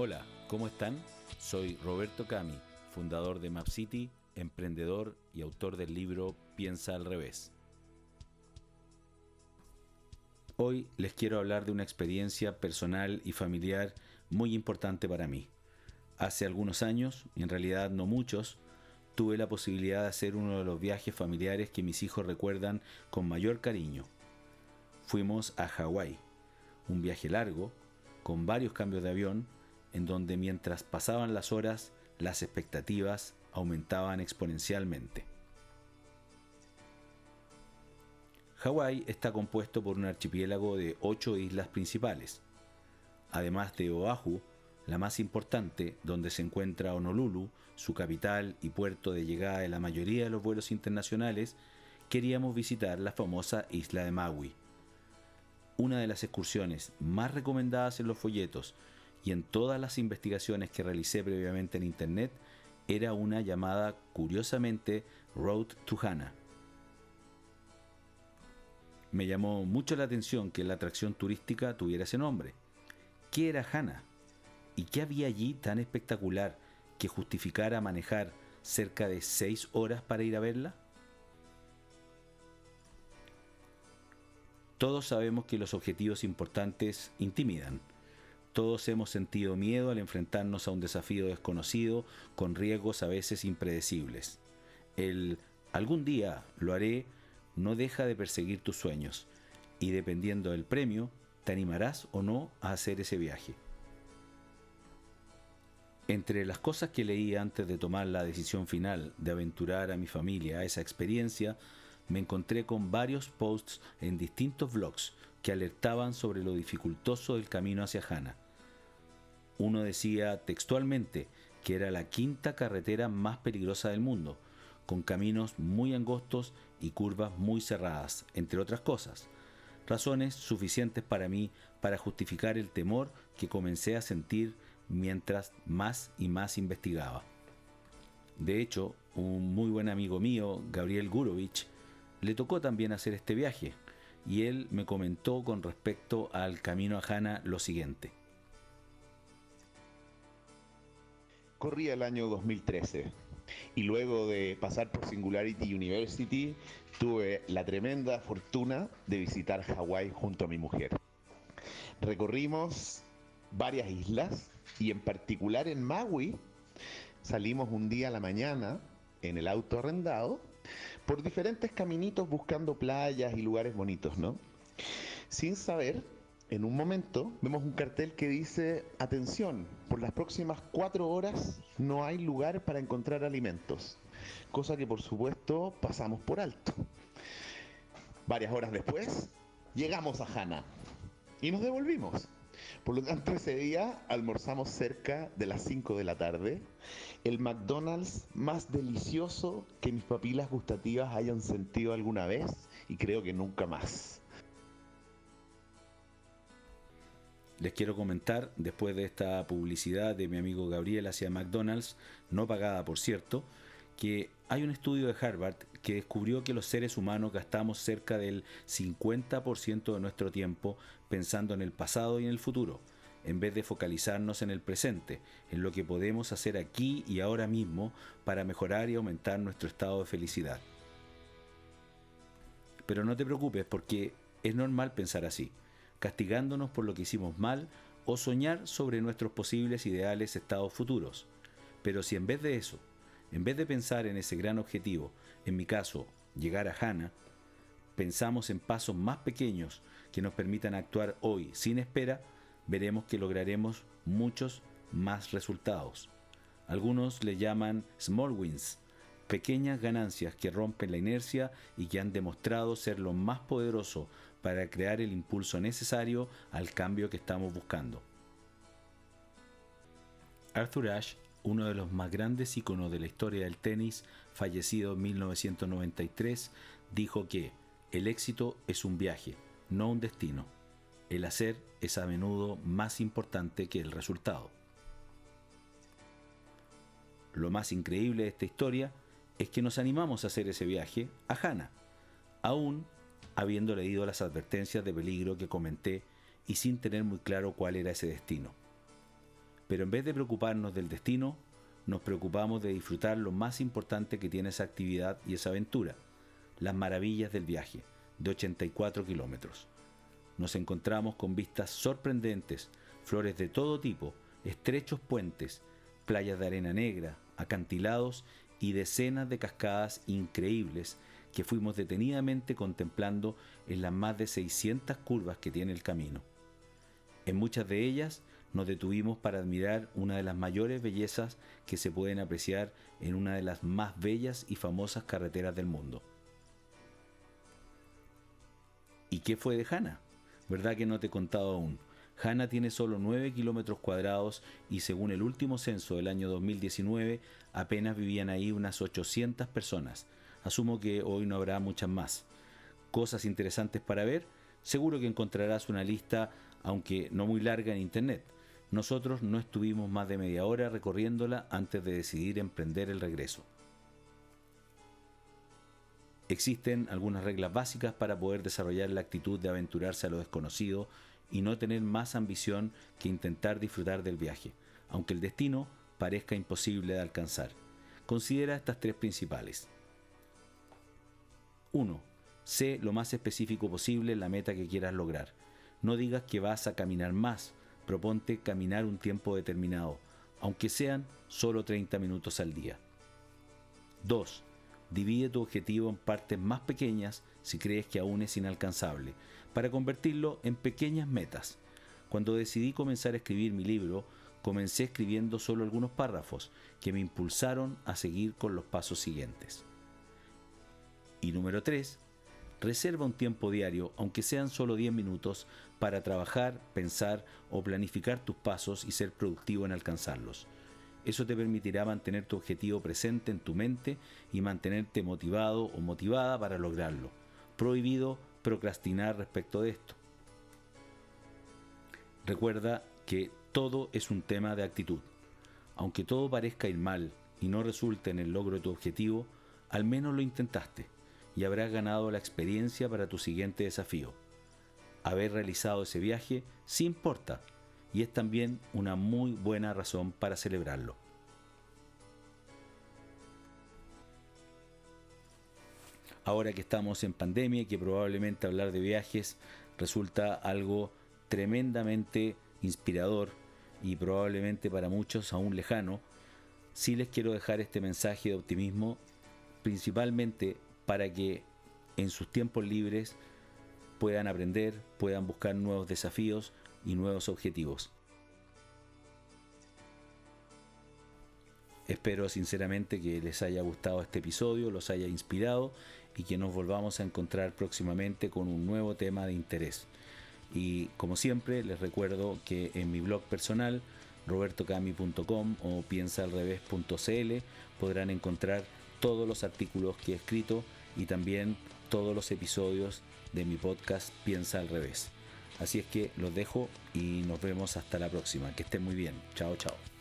Hola, ¿cómo están? Soy Roberto Cami, fundador de MapCity, emprendedor y autor del libro Piensa al revés. Hoy les quiero hablar de una experiencia personal y familiar muy importante para mí. Hace algunos años, en realidad no muchos, tuve la posibilidad de hacer uno de los viajes familiares que mis hijos recuerdan con mayor cariño. Fuimos a Hawái, un viaje largo, con varios cambios de avión, en donde mientras pasaban las horas, las expectativas aumentaban exponencialmente. Hawái está compuesto por un archipiélago de ocho islas principales, además de Oahu, la más importante, donde se encuentra Honolulu, su capital y puerto de llegada de la mayoría de los vuelos internacionales, queríamos visitar la famosa isla de Maui. Una de las excursiones más recomendadas en los folletos y en todas las investigaciones que realicé previamente en Internet era una llamada curiosamente Road to Hana. Me llamó mucho la atención que la atracción turística tuviera ese nombre. ¿Qué era Hana? ¿Y qué había allí tan espectacular que justificara manejar cerca de seis horas para ir a verla? Todos sabemos que los objetivos importantes intimidan todos hemos sentido miedo al enfrentarnos a un desafío desconocido con riesgos a veces impredecibles. El algún día lo haré no deja de perseguir tus sueños y dependiendo del premio, te animarás o no a hacer ese viaje. Entre las cosas que leí antes de tomar la decisión final de aventurar a mi familia a esa experiencia, me encontré con varios posts en distintos blogs que alertaban sobre lo dificultoso del camino hacia Hana uno decía textualmente que era la quinta carretera más peligrosa del mundo, con caminos muy angostos y curvas muy cerradas, entre otras cosas. Razones suficientes para mí para justificar el temor que comencé a sentir mientras más y más investigaba. De hecho, un muy buen amigo mío, Gabriel Gurovich, le tocó también hacer este viaje, y él me comentó con respecto al camino a Jana lo siguiente. Corría el año 2013 y luego de pasar por Singularity University tuve la tremenda fortuna de visitar Hawái junto a mi mujer. Recorrimos varias islas y en particular en Maui salimos un día a la mañana en el auto arrendado por diferentes caminitos buscando playas y lugares bonitos, ¿no? Sin saber en un momento vemos un cartel que dice, atención, por las próximas cuatro horas no hay lugar para encontrar alimentos, cosa que por supuesto pasamos por alto. Varias horas después, llegamos a Hana y nos devolvimos. Por lo tanto, ese día almorzamos cerca de las 5 de la tarde, el McDonald's más delicioso que mis papilas gustativas hayan sentido alguna vez y creo que nunca más. Les quiero comentar, después de esta publicidad de mi amigo Gabriel hacia McDonald's, no pagada por cierto, que hay un estudio de Harvard que descubrió que los seres humanos gastamos cerca del 50% de nuestro tiempo pensando en el pasado y en el futuro, en vez de focalizarnos en el presente, en lo que podemos hacer aquí y ahora mismo para mejorar y aumentar nuestro estado de felicidad. Pero no te preocupes porque es normal pensar así castigándonos por lo que hicimos mal o soñar sobre nuestros posibles ideales estados futuros. Pero si en vez de eso, en vez de pensar en ese gran objetivo, en mi caso, llegar a Hana, pensamos en pasos más pequeños que nos permitan actuar hoy sin espera, veremos que lograremos muchos más resultados. Algunos le llaman small wins, pequeñas ganancias que rompen la inercia y que han demostrado ser lo más poderoso para crear el impulso necesario al cambio que estamos buscando. Arthur Ashe, uno de los más grandes íconos de la historia del tenis, fallecido en 1993, dijo que el éxito es un viaje, no un destino. El hacer es a menudo más importante que el resultado. Lo más increíble de esta historia es que nos animamos a hacer ese viaje a Hana, aún habiendo leído las advertencias de peligro que comenté y sin tener muy claro cuál era ese destino. Pero en vez de preocuparnos del destino, nos preocupamos de disfrutar lo más importante que tiene esa actividad y esa aventura, las maravillas del viaje, de 84 kilómetros. Nos encontramos con vistas sorprendentes, flores de todo tipo, estrechos puentes, playas de arena negra, acantilados y decenas de cascadas increíbles que fuimos detenidamente contemplando en las más de 600 curvas que tiene el camino. En muchas de ellas nos detuvimos para admirar una de las mayores bellezas que se pueden apreciar en una de las más bellas y famosas carreteras del mundo. ¿Y qué fue de Hanna? ¿Verdad que no te he contado aún? Hanna tiene solo 9 kilómetros cuadrados y según el último censo del año 2019 apenas vivían ahí unas 800 personas. Asumo que hoy no habrá muchas más. Cosas interesantes para ver, seguro que encontrarás una lista, aunque no muy larga en internet. Nosotros no estuvimos más de media hora recorriéndola antes de decidir emprender el regreso. Existen algunas reglas básicas para poder desarrollar la actitud de aventurarse a lo desconocido y no tener más ambición que intentar disfrutar del viaje, aunque el destino parezca imposible de alcanzar. Considera estas tres principales. 1. Sé lo más específico posible la meta que quieras lograr. No digas que vas a caminar más, proponte caminar un tiempo determinado, aunque sean solo 30 minutos al día. 2. Divide tu objetivo en partes más pequeñas si crees que aún es inalcanzable, para convertirlo en pequeñas metas. Cuando decidí comenzar a escribir mi libro, comencé escribiendo solo algunos párrafos que me impulsaron a seguir con los pasos siguientes. Y número 3. Reserva un tiempo diario, aunque sean solo 10 minutos, para trabajar, pensar o planificar tus pasos y ser productivo en alcanzarlos. Eso te permitirá mantener tu objetivo presente en tu mente y mantenerte motivado o motivada para lograrlo. Prohibido procrastinar respecto de esto. Recuerda que todo es un tema de actitud. Aunque todo parezca ir mal y no resulte en el logro de tu objetivo, al menos lo intentaste y habrás ganado la experiencia para tu siguiente desafío. Haber realizado ese viaje sí importa, y es también una muy buena razón para celebrarlo. Ahora que estamos en pandemia y que probablemente hablar de viajes resulta algo tremendamente inspirador y probablemente para muchos aún lejano, sí les quiero dejar este mensaje de optimismo principalmente para que en sus tiempos libres puedan aprender, puedan buscar nuevos desafíos, y nuevos objetivos. Espero sinceramente que les haya gustado este episodio, los haya inspirado y que nos volvamos a encontrar próximamente con un nuevo tema de interés. Y como siempre les recuerdo que en mi blog personal robertocami.com o piensaalrevés.cl podrán encontrar todos los artículos que he escrito y también todos los episodios de mi podcast Piensa al revés. Así es que los dejo y nos vemos hasta la próxima. Que estén muy bien. Chao, chao.